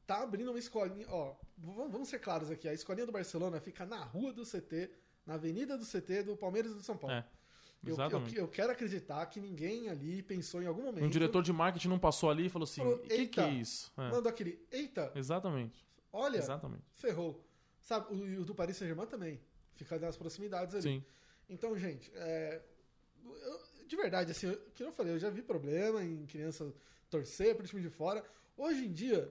tá abrindo uma escolinha. Ó, vamos, vamos ser claros aqui: a escolinha do Barcelona fica na rua do CT, na avenida do CT do Palmeiras e do São Paulo. É, eu, eu, eu quero acreditar que ninguém ali pensou em algum momento. Um diretor de marketing não passou ali e falou assim: o que, que é "Eita, isso? É, Mandou aquele. Eita, Exatamente. olha, Exatamente. ferrou. Sabe, o, e o do Paris Saint-Germain também. Fica nas proximidades ali. Sim. Então, gente, é, eu- de verdade, assim, que eu falei, eu já vi problema em criança torcer pro time de fora. Hoje em dia,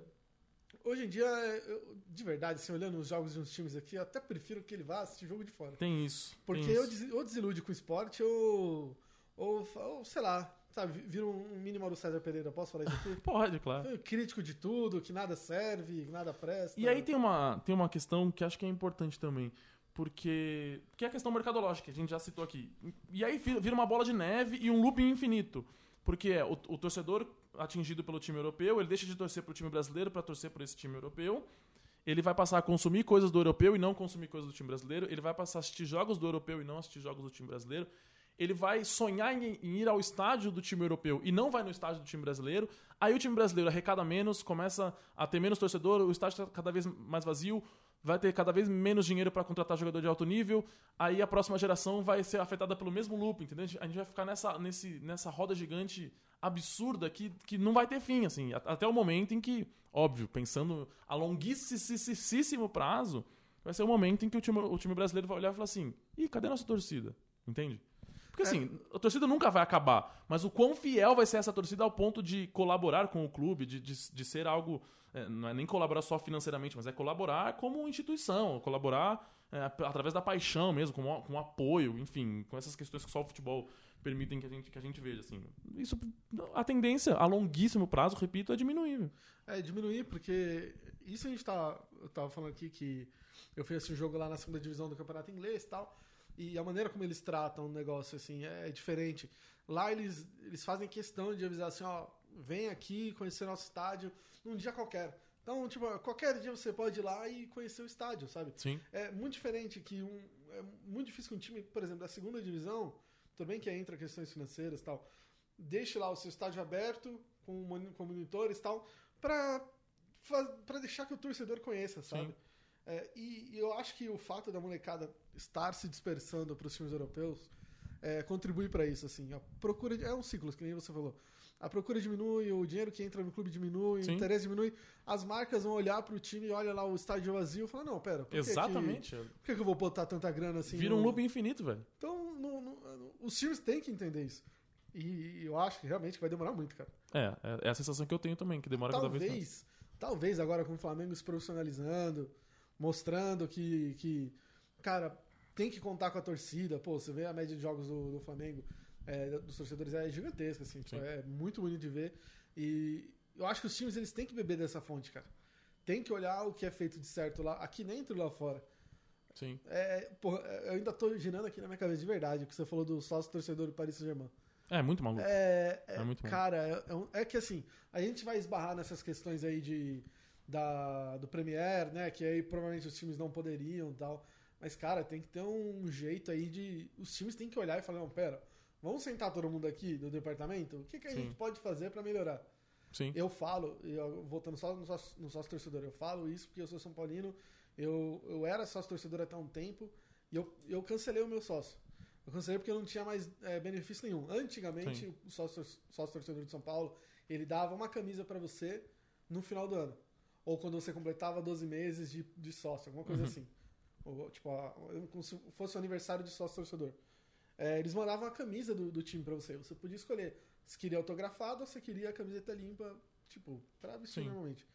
hoje em dia, eu- de verdade, assim, olhando os jogos de uns times aqui, eu até prefiro que ele vá assistir jogo de fora. Tem isso. Porque tem eu isso. des- ou desilude com o esporte, ou, ou, ou sei lá, sabe, vira um mini Mauro César Pereira, posso falar isso aqui? Pode, claro. Foi crítico de tudo, que nada serve, que nada presta. E aí tem uma, tem uma questão que acho que é importante também. Porque. Que é a questão mercadológica, que a gente já citou aqui. E aí vi- vira uma bola de neve e um looping infinito. Porque é, o, o torcedor atingido pelo time europeu, ele deixa de torcer pro time brasileiro para torcer por esse time europeu. Ele vai passar a consumir coisas do europeu e não consumir coisas do time brasileiro. Ele vai passar a assistir jogos do europeu e não assistir jogos do time brasileiro. Ele vai sonhar em, em ir ao estádio do time europeu e não vai no estádio do time brasileiro. Aí o time brasileiro arrecada menos, começa a ter menos torcedor, o estádio está cada vez mais vazio, vai ter cada vez menos dinheiro para contratar jogador de alto nível. Aí a próxima geração vai ser afetada pelo mesmo loop, entendeu? A gente vai ficar nessa, nesse, nessa roda gigante absurda que, que não vai ter fim, assim, até o momento em que, óbvio, pensando a longuíssimo prazo, vai ser o momento em que o time, o time brasileiro vai olhar e falar assim: ih, cadê a nossa torcida? Entende? Porque assim, a torcida nunca vai acabar, mas o quão fiel vai ser essa torcida ao ponto de colaborar com o clube, de, de, de ser algo. é, não é nem colaborar só financeiramente, mas é colaborar como instituição, colaborar é, através da paixão mesmo, com, com apoio, enfim, com essas questões que só o futebol permitem que a gente, que a gente veja, assim. Isso, a tendência a longuíssimo prazo, repito, é diminuir. É, diminuir, porque isso a gente tá, eu tava falando aqui que eu fiz esse jogo lá na segunda divisão do campeonato inglês e tal, e a maneira como eles tratam o negócio, assim, é, diferente. Lá eles, eles fazem questão de avisar assim, ó, vem aqui conhecer nosso estádio num dia qualquer. Então, tipo, qualquer dia você pode ir lá e conhecer o estádio, sabe? Sim. É muito diferente que um. É muito difícil que um time, por exemplo, da segunda divisão, tudo bem que entra questões financeiras e tal, deixe lá o seu estádio aberto, com, com monitores e tal, pra, pra deixar que o torcedor conheça, sabe? É, e, e, eu acho que o fato da molecada estar se dispersando para os times europeus é, contribui para isso, assim. A procura de, é um ciclo, que nem você falou a procura diminui, o dinheiro que entra no clube diminui, Sim. o interesse diminui, as marcas vão olhar pro time e olha lá o estádio vazio e falar, não, pera, por Exatamente. Que, por que, que eu vou botar tanta grana assim? Vira no... um loop infinito, velho. Então, no, no, os times têm que entender isso. E eu acho que realmente vai demorar muito, cara. É, é, é a sensação que eu tenho também, que demora talvez, cada vez mais. Talvez agora com o Flamengo se profissionalizando, mostrando que, que, cara, tem que contar com a torcida. Pô, você vê a média de jogos do, do Flamengo é, dos torcedores é gigantesca, assim, tipo, é muito bonito de ver. E eu acho que os times eles têm que beber dessa fonte, cara. Tem que olhar o que é feito de certo lá, aqui dentro e lá fora. Sim. É, porra, eu ainda tô girando aqui na minha cabeça de verdade, o que você falou do sócio torcedor do Paris Saint-Germain. É muito maluco. É, é, é muito Cara, é, é, é, que assim, a gente vai esbarrar nessas questões aí de, da, do Premier, né? Que aí provavelmente os times não poderiam e tal. Mas, cara, tem que ter um jeito aí de. Os times têm que olhar e falar, não, pera, Vamos sentar todo mundo aqui do departamento? O que, que a Sim. gente pode fazer para melhorar? Sim. Eu falo, eu, voltando só no sócio, no sócio torcedor, eu falo isso porque eu sou São Paulino, eu, eu era sócio torcedor até um tempo e eu, eu cancelei o meu sócio. Eu cancelei porque eu não tinha mais é, benefício nenhum. Antigamente, Sim. o sócio, sócio torcedor de São Paulo, ele dava uma camisa para você no final do ano. Ou quando você completava 12 meses de, de sócio, alguma coisa uhum. assim. Ou, tipo, como se fosse o aniversário de sócio torcedor é, eles mandavam a camisa do, do time para você. Você podia escolher se queria autografado ou se queria a camiseta limpa, tipo, pra vestir Sim. normalmente.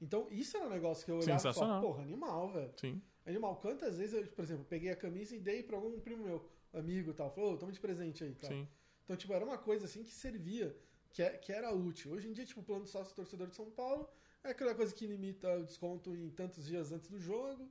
Então, isso era um negócio que eu olhava e falava, porra, animal, velho. Sim. Animal. Quantas vezes eu, por exemplo, peguei a camisa e dei pra algum primo meu, amigo e tal. Falou, oh, toma de presente aí, tal. Sim. Então, tipo, era uma coisa assim que servia, que, é, que era útil. Hoje em dia, tipo, o plano de sócio torcedor de São Paulo é aquela coisa que limita o desconto em tantos dias antes do jogo.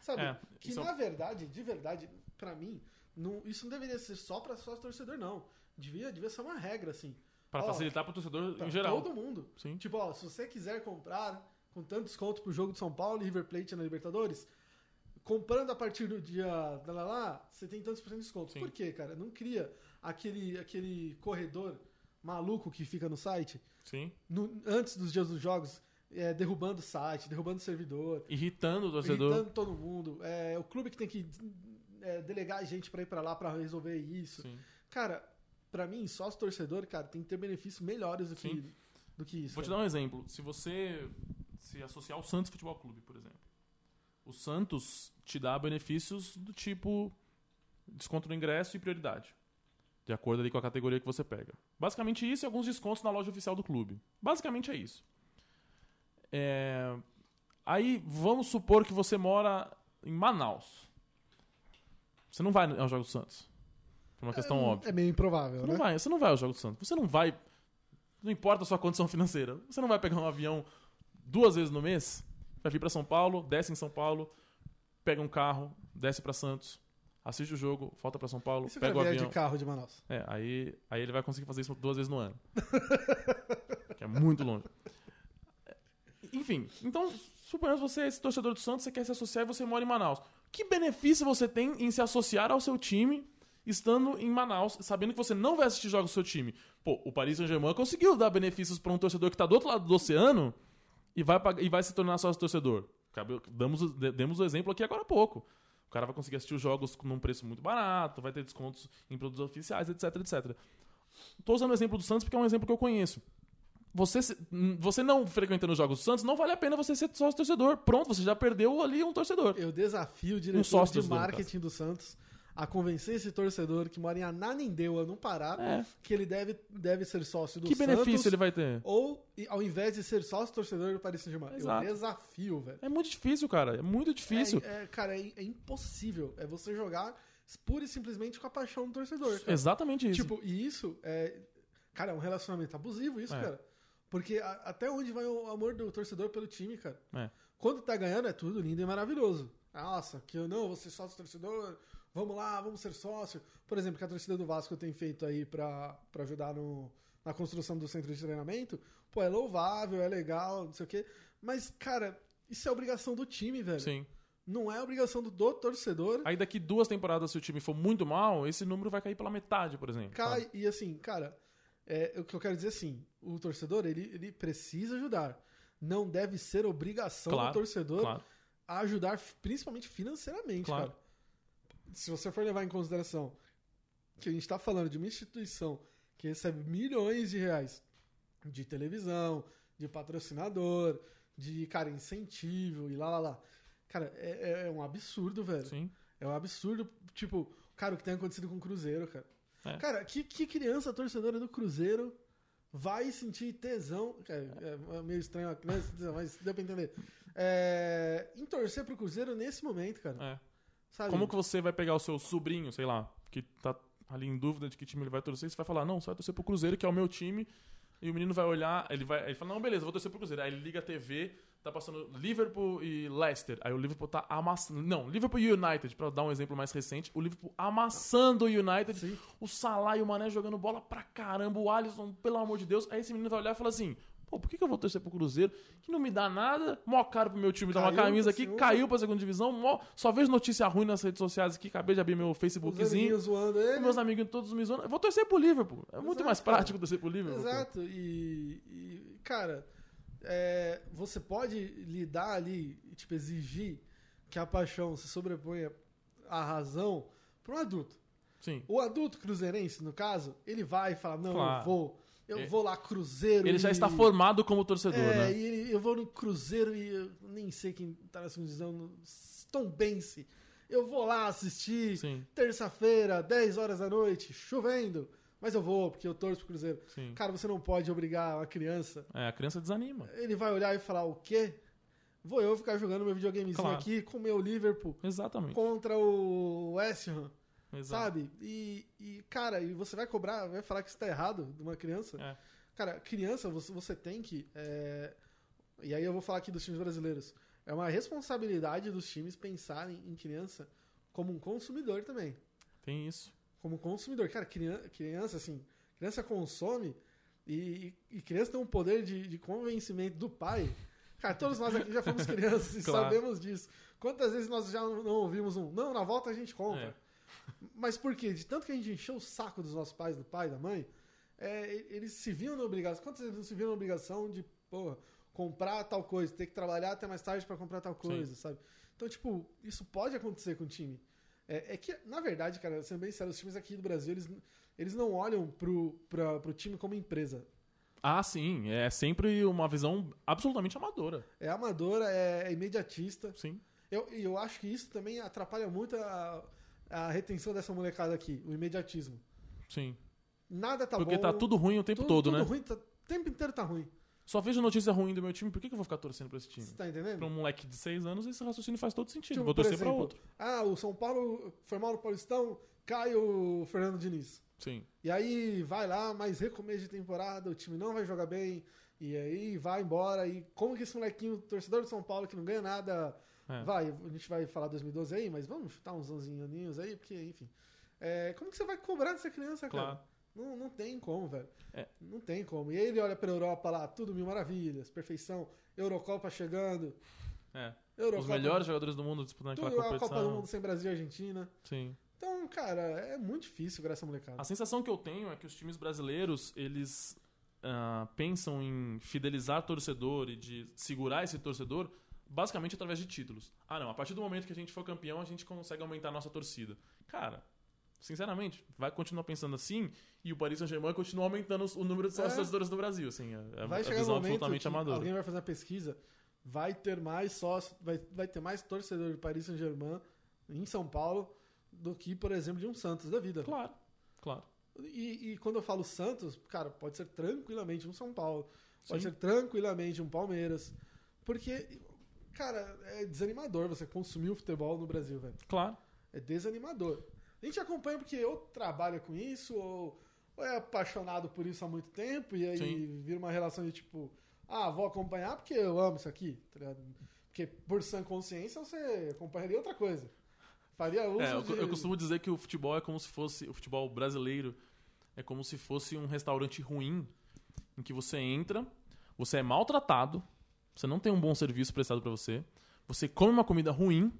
Sabe? É, que na verdade, de verdade, para mim, não, isso não deveria ser só para sócio torcedor, não. Devia, devia ser uma regra, assim. Para facilitar para o torcedor em geral. Todo mundo. Sim. Tipo, ó, se você quiser comprar com tanto desconto pro jogo de São Paulo e River Plate na Libertadores, comprando a partir do dia lá, lá, lá você tem tantos por cento de desconto. Sim. Por quê, cara? Não cria aquele, aquele corredor maluco que fica no site. Sim. No, antes dos dias dos jogos. É, derrubando o site, derrubando o servidor. Irritando o torcedor. Irritando todo mundo. É, o clube que tem que é, delegar a gente para ir para lá para resolver isso. Sim. Cara, para mim, sócio torcedor, cara, tem que ter benefícios melhores do que, do que isso. Vou cara. te dar um exemplo. Se você se associar ao Santos Futebol Clube, por exemplo, o Santos te dá benefícios do tipo desconto no ingresso e prioridade. De acordo ali com a categoria que você pega. Basicamente isso e alguns descontos na loja oficial do clube. Basicamente é isso. É... Aí vamos supor que você mora em Manaus. Você não vai ao Jogo do Santos. Por uma questão é, óbvia. É meio improvável, você né? Não vai, você não vai ao Jogo do Santos. Você não vai. Não importa a sua condição financeira. Você não vai pegar um avião duas vezes no mês, vai vir para São Paulo, desce em São Paulo, pega um carro, desce para Santos, assiste o jogo, volta para São Paulo, pega o avião. de carro de Manaus. É, aí, aí ele vai conseguir fazer isso duas vezes no ano. que é muito longe. Enfim, então, suponhamos você é esse torcedor do Santos, você quer se associar e você mora em Manaus. Que benefício você tem em se associar ao seu time estando em Manaus, sabendo que você não vai assistir jogos do seu time? Pô, o Paris Saint-Germain conseguiu dar benefícios para um torcedor que está do outro lado do oceano e vai, e vai se tornar sócio torcedor. Damos, demos o exemplo aqui agora há pouco. O cara vai conseguir assistir os jogos num preço muito barato, vai ter descontos em produtos oficiais, etc, etc. Estou usando o exemplo do Santos porque é um exemplo que eu conheço. Você, você não frequentando os Jogos do Santos, não vale a pena você ser sócio torcedor. Pronto, você já perdeu ali um torcedor. Eu desafio o diretor um de marketing do Santos a convencer esse torcedor que mora em Ananindeua, no Pará, É. que ele deve, deve ser sócio do Que benefício Santos, ele vai ter? ou ao invés de ser sócio torcedor do Paris Saint-Germain. Eu Exato. desafio, velho. É muito difícil, cara. É muito difícil. É, é, cara, é, é impossível. É você jogar pura e simplesmente com a paixão do torcedor. cara. Exatamente isso. Tipo, e isso é. Cara, é um relacionamento abusivo, isso, É. cara. Porque a- até onde vai o amor do torcedor pelo time, cara? É. Quando tá ganhando é tudo lindo e maravilhoso. Nossa, que eu não, vou ser sócio torcedor, vamos lá, vamos ser sócio. Por exemplo, que a torcida do Vasco tem feito aí pra, pra ajudar no, na construção do centro de treinamento, pô, é louvável, é legal, não sei o quê. Mas, cara, isso é obrigação do time, velho. Sim. Não é obrigação do, do torcedor. Aí daqui duas temporadas, se o time for muito mal, esse número vai cair pela metade, por exemplo. Cai, e assim, cara, é, o que eu quero dizer assim, o torcedor, ele, ele precisa ajudar. Não deve ser obrigação Claro, do torcedor Claro. ajudar, principalmente financeiramente, Claro. cara. Se você for levar em consideração que a gente está falando de uma instituição que recebe milhões de reais de televisão, de patrocinador, de, cara, incentivo e lá, lá, lá. Cara, é, é um absurdo, velho. Sim. É um absurdo, tipo, cara, o que tem acontecido com o Cruzeiro, cara. É. Cara, que, que criança torcedora do Cruzeiro vai sentir tesão. Cara, é meio estranho a criança, mas deu pra entender. É, em torcer pro Cruzeiro nesse momento, cara. É. Sabe? Como que você vai pegar o seu sobrinho, sei lá, que tá ali em dúvida de que time ele vai torcer, você vai falar, não, você vai torcer pro Cruzeiro, que é o meu time, e o menino vai olhar, ele vai, ele fala, não, beleza, vou torcer pro Cruzeiro. Aí ele liga a TV, tá passando Liverpool e Leicester. Aí o Liverpool tá amassando, não, Liverpool e United, pra dar um exemplo mais recente, o Liverpool amassando o United, Sim. o Salah e o Mané jogando bola pra caramba, o Alisson, pelo amor de Deus. Aí esse menino vai olhar e fala assim, pô, por que, que eu vou torcer pro Cruzeiro, que não me dá nada, mó caro pro meu time dar uma camisa aqui, segunda. caiu pra segunda divisão, mó- só vejo notícia ruim nas redes sociais aqui, acabei de abrir meu Os Facebookzinho, amiguinhos zoando ele. meus amigos todos me zoando. Eu vou torcer pro Liverpool. É muito Exato, mais cara. prático torcer pro Liverpool. Exato. E, e, cara, é, você pode lidar ali e tipo, exigir que a paixão se sobreponha à razão para um adulto. Sim. O adulto cruzeirense, no caso, ele vai e fala: Não, Claro. eu vou. Eu É. vou lá, Cruzeiro. Ele já e- está formado como torcedor, É, né? e ele- eu vou no Cruzeiro e eu nem sei quem tá na segunda divisão. no Tom Bense. Eu vou lá assistir terça-feira, 10 horas da noite, chovendo. Mas eu vou, porque eu torço pro Cruzeiro. sim. Cara, você não pode obrigar uma criança. É, a criança desanima. Ele vai olhar e falar: O quê? Vou eu ficar jogando meu videogamezinho Claro. aqui com o meu Liverpool Exatamente. contra o West Ham. Exato. Sabe? E, e, cara, e você vai cobrar, vai falar que isso tá errado de uma criança. É. Cara, criança, você, você tem que. é, E aí eu vou falar aqui dos times brasileiros. É uma responsabilidade dos times pensarem em criança como um consumidor também. Tem isso. Como consumidor. Cara, criança, criança assim, criança consome e, e criança tem um poder de, de convencimento do pai. Cara, todos nós aqui já fomos crianças e Claro. sabemos disso. Quantas vezes nós já não ouvimos um, não, na volta a gente compra. É. Mas por quê? De tanto que a gente encheu o saco dos nossos pais, do pai, da mãe, é, eles se viam na obrigação. Quantas vezes não se viam na obrigação de, porra, comprar tal coisa, ter que trabalhar até mais tarde pra comprar tal coisa, sabe? Então, tipo, isso pode acontecer com o time. É, é que, na verdade, cara, sendo bem sério, os times aqui do Brasil, eles, eles não olham pro, pra, pro time como empresa. Ah, sim. É sempre uma visão absolutamente amadora. É amadora, é, é imediatista. Sim. Eu, e eu acho que isso também atrapalha muito a, a retenção dessa molecada aqui, o imediatismo. Sim. Nada tá Porque bom. tá tudo ruim o tempo tudo, todo, tudo né? ruim, tá- o tempo inteiro tá ruim. Só vejo notícia ruim do meu time, por que, que eu vou ficar torcendo pra esse time? Você tá entendendo? Pra um moleque de 6 anos, esse raciocínio faz todo sentido. Tipo, vou torcer pra exemplo, outro. Ah, o São Paulo foi mal no Paulistão, cai o Fernando Diniz. Sim. E aí vai lá, mais recomeço de temporada, o time não vai jogar bem, e aí vai embora. E como que esse molequinho, torcedor de São Paulo, que não ganha nada, É. vai, a gente vai falar 2012 aí, mas vamos chutar uns 11 aninhos aí, porque, enfim. É, como que você vai cobrar dessa criança, cara? Não, não tem como, velho. É. Não tem como. E aí ele olha pra Europa lá, tudo mil maravilhas, perfeição, Eurocopa chegando. É. Eurocopa, Os melhores jogadores do mundo disputando aquela tudo, a competição. Copa do Mundo sem Brasil e Argentina. Sim. Então, cara, é muito difícil graças a molecada. A sensação que eu tenho é que os times brasileiros, eles ah, pensam em fidelizar torcedor e de segurar esse torcedor basicamente através de títulos. Ah, não, a partir do momento que a gente for campeão, a gente consegue aumentar a nossa torcida. Cara, sinceramente, vai continuar pensando assim e o Paris Saint-Germain continua aumentando o número de sócios É. torcedores do Brasil. Assim, é, é vai a chegar um visão momento absolutamente amadora. alguém vai fazer uma pesquisa, vai ter mais sócio, vai, vai ter mais torcedor do Paris Saint-Germain em São Paulo do que, por exemplo, de um Santos da vida. Claro, claro. E, e quando eu falo Santos, cara, pode ser tranquilamente um São Paulo. Pode Sim. ser tranquilamente um Palmeiras. Porque, cara, é desanimador você consumir o futebol no Brasil, velho. Claro. É desanimador. A gente acompanha porque ou trabalha com isso, ou, ou é apaixonado por isso há muito tempo, e aí Sim. vira uma relação de tipo, ah, vou acompanhar porque eu amo isso aqui, tá? Porque por sã consciência você acompanharia outra coisa. Faria uso É, eu, de... eu costumo dizer que o futebol é como se fosse. O futebol brasileiro é como se fosse um restaurante ruim em que você entra, você é maltratado, você não tem um bom serviço prestado pra você, você come uma comida ruim,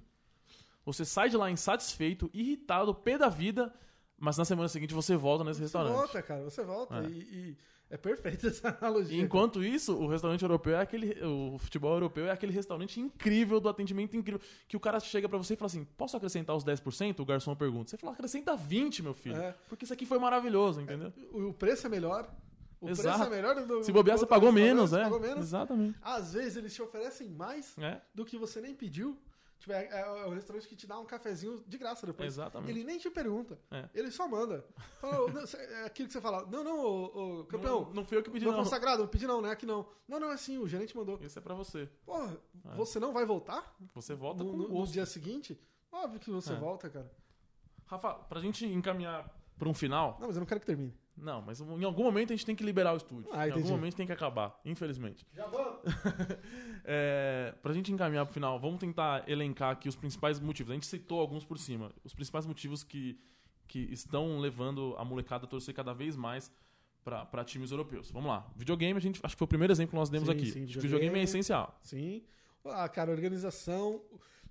você sai de lá insatisfeito, irritado, pé da vida, mas na semana seguinte você volta nesse Você restaurante. volta, cara, você volta. É. E, e é perfeita essa analogia. E enquanto isso, o restaurante europeu é aquele. O futebol europeu é aquele restaurante incrível, do atendimento incrível. Que o cara chega pra você e fala assim: posso acrescentar os 10%? O garçom pergunta. Você fala, acrescenta 20, meu filho. É. Porque isso aqui foi maravilhoso, entendeu? O o preço é melhor. O Exato. preço é melhor do Se bobear, você pagou menos, você é. Pagou menos. Exatamente. Às vezes eles te oferecem mais É, do que você nem pediu. Tipo, é, é o restaurante que te dá um cafezinho de graça depois. exatamente. Ele nem te pergunta. É. Ele só manda. Fala, "Ô, não, é aquilo que você fala. Não, não, ô, ô, campeão. Não, não fui eu que pedi, Não, não. consagrado, não pedi não, não é aqui não. Não, não, é assim, o gerente mandou. Isso é pra você. Porra, você não vai voltar Você volta no, com no- dia seguinte? Óbvio que você É. volta, cara. Rafa, pra gente encaminhar pra um final. Não, mas eu não quero que termine. Não, mas em algum momento a gente tem que liberar o estúdio. Ah, em algum momento tem que acabar, infelizmente. Já vamos. É, pra gente encaminhar pro final, vamos tentar elencar aqui os principais motivos. A gente citou alguns por cima. Os principais motivos que, que estão levando a molecada a torcer cada vez mais pra times europeus. Vamos lá. Videogame, a gente acho que foi o primeiro exemplo que nós demos Sim, aqui. sim, videogame. videogame é essencial. Sim. Ah, cara, organização.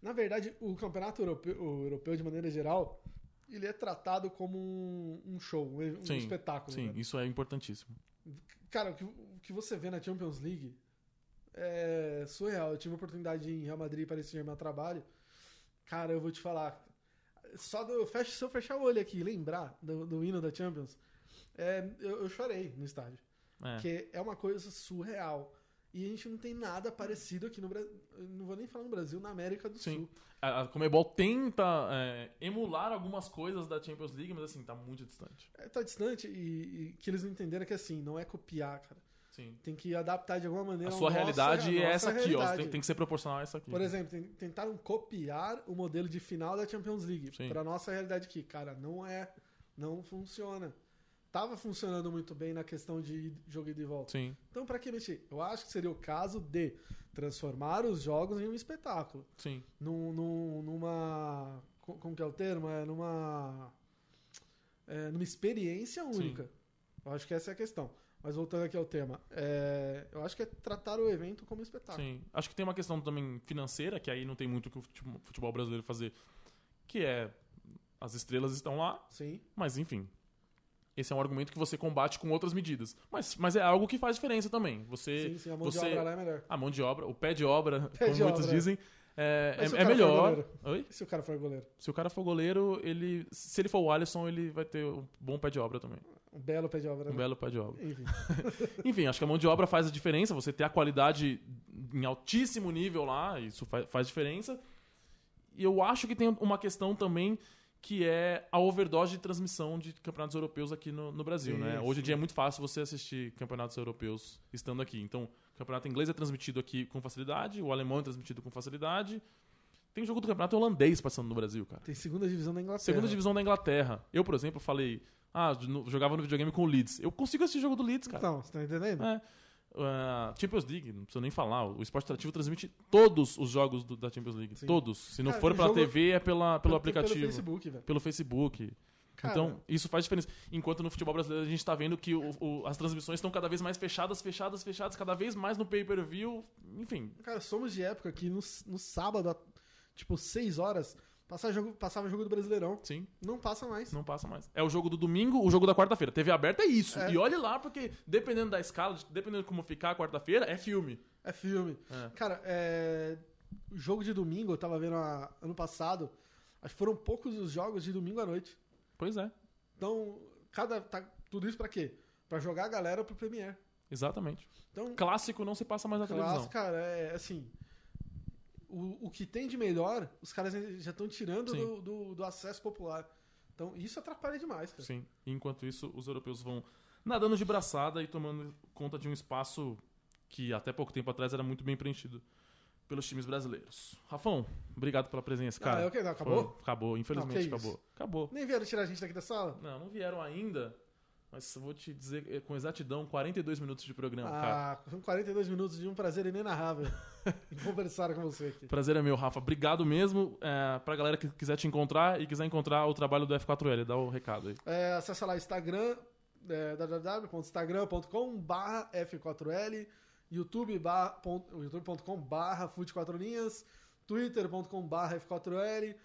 Na verdade, o campeonato europeu, o europeu de maneira geral, ele é tratado como um, um show, um, Sim, espetáculo. Sim, né? isso é importantíssimo. Cara, o que, o que você vê na Champions League é surreal. Eu tive a oportunidade em Real Madrid e Paris Saint-Germain a trabalho. Cara, eu vou te falar. Só do, fecha, se eu fechar o olho aqui e lembrar do, do hino da Champions, é, eu, eu chorei no estádio. É. Porque é uma coisa surreal. E a gente não tem nada parecido aqui no Brasil. Não vou nem falar no Brasil, na América do Sim. Sul. A, a Comebol tenta é, emular algumas coisas da Champions League, mas assim, tá muito distante. É, tá distante e, e que eles não entenderam que assim, não é copiar, cara. Sim. Tem que adaptar de alguma A maneira. sua ao nosso- realidade a é nossa essa aqui, ó. Tem, tem que ser proporcional a essa aqui. Por exemplo, tem- tentaram copiar o modelo de final da Champions League para nossa realidade aqui. Cara, não é. Não funciona. Tava funcionando muito bem na questão de jogo e volta. Sim, Então, pra que mexer? Eu acho que seria o caso de transformar os jogos em um espetáculo. sim. Num, num- numa. co- Como que é o termo? É numa. é, numa experiência única. Eu acho que essa é a questão. Mas voltando aqui ao tema, é, eu acho que é tratar o evento como espetáculo. Sim. Acho que tem uma questão também financeira, que aí não tem muito o que o fute- futebol brasileiro fazer, que é as estrelas estão lá, Sim. mas enfim. Esse é um argumento que você combate com outras medidas. Mas, mas é algo que faz diferença também. Você, Sim, sim, a mão você, de obra lá é melhor. a mão de obra, o pé de obra, Pé como de muitos obra. dizem, é, o é- é for melhor. Oi? Se o cara for goleiro? Se o cara for goleiro, ele, se ele for o Alisson, ele vai ter um bom pé de obra também. Um belo pé de obra. Um né? belo pé de obra. Enfim. Enfim, acho que a mão de obra faz a diferença. Você ter a qualidade em altíssimo nível lá, isso fa- faz diferença. E eu acho que tem uma questão também que é a overdose de transmissão de campeonatos europeus aqui no, no Brasil, né? Hoje em dia é muito fácil você assistir campeonatos europeus estando aqui. Então, o campeonato inglês é transmitido aqui com facilidade, o alemão é transmitido com facilidade. Tem jogo do campeonato holandês passando no Brasil, cara. Tem segunda divisão da Inglaterra. Segunda divisão da Inglaterra. Eu, por exemplo, falei, ah, jogava no videogame com o Leeds. Eu consigo assistir jogo do Leeds, cara. Então, você tá entendendo? É. Uh, Champions League, não preciso nem falar. O esporte atrativo transmite todos os jogos do- da Champions League. Sim. Todos. Se não Cara, for pela jogo- TV, é pela, pelo Pelo- aplicativo. Pelo Facebook, velho. Pelo Facebook. Cara, Então, isso faz diferença. Enquanto no futebol brasileiro a gente tá vendo que o- o- as transmissões estão cada vez mais fechadas, fechadas, fechadas, cada vez mais no pay-per-view. Enfim, Cara, somos de época que no, no sábado, tipo, 6 horas, passava jogo, passava jogo do Brasileirão. sim, Não passa mais. não passa mais. É o jogo do domingo, o jogo da quarta-feira. TV aberta é isso. É. E olhe lá, porque dependendo da escala, dependendo de como ficar a quarta-feira, é filme. É filme. É. Cara, é. Jogo de domingo, eu tava vendo a- ano passado, acho que foram poucos os jogos de domingo à noite. Pois é, Então, cada. Tá, tudo isso pra quê? Pra jogar a galera pro Premiere. exatamente. Então, Clássico não se passa mais na televisão. clássico, cara, é assim. O, o que tem de melhor, os caras já estão tirando do, do, do acesso popular. Então, isso atrapalha demais, cara. Sim. Enquanto isso, os europeus vão nadando de braçada e tomando conta de um espaço que até pouco tempo atrás era muito bem preenchido pelos times brasileiros. Rafão, obrigado pela presença, cara. Ah, é o quê? Não, acabou? Foi- acabou, infelizmente Não, acabou. Acabou. Nem vieram tirar a gente daqui da sala? Não, não vieram ainda, mas vou te dizer eh, com exatidão, 42 minutos de programa, cara. Ah, são 42 minutos de um prazer inenarrável em conversar com você aqui. Prazer é meu, Rafa. Obrigado mesmo. É, pra galera que quiser te encontrar e quiser encontrar o trabalho do F4L, dá o recado aí. É, acessa lá Instagram, é, www.instagram.com barra F4L, YouTube barra, youtube.com barra Fute4 Linhas, twitter.com barra F4L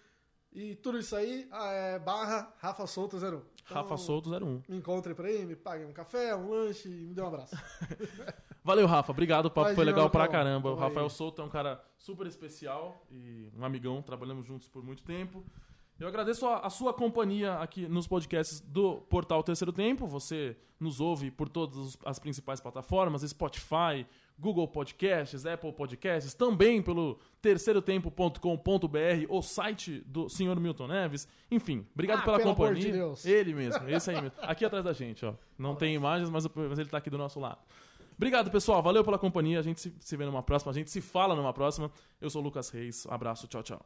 e tudo isso aí ah, é barra Rafa Souto 01. Então, Rafa Souto 01. Me encontre por aí, me pague um café, um lanche e me dê um abraço. Valeu, Rafa. Obrigado. O papo foi legal pra Lucão. caramba. O. Rafael Souto é um cara super especial e um amigão. Trabalhamos juntos por muito tempo. Eu agradeço a, a sua companhia aqui nos podcasts do Portal Terceiro Tempo. Você nos ouve por todas as principais plataformas: Spotify, Google Podcasts, Apple Podcasts, também pelo terceirotempo.com.br, o site do senhor Milton Neves. Enfim, obrigado Ah, pela pelo amor companhia. de Deus. Ele mesmo, esse aí mesmo. Aqui atrás da gente, ó. Não tem imagens, mas, mas ele tá aqui do nosso lado. Obrigado, pessoal. Valeu pela companhia. A gente se, se vê numa próxima. A gente se fala numa próxima. Eu sou o Lucas Reis. Abraço. Tchau, tchau.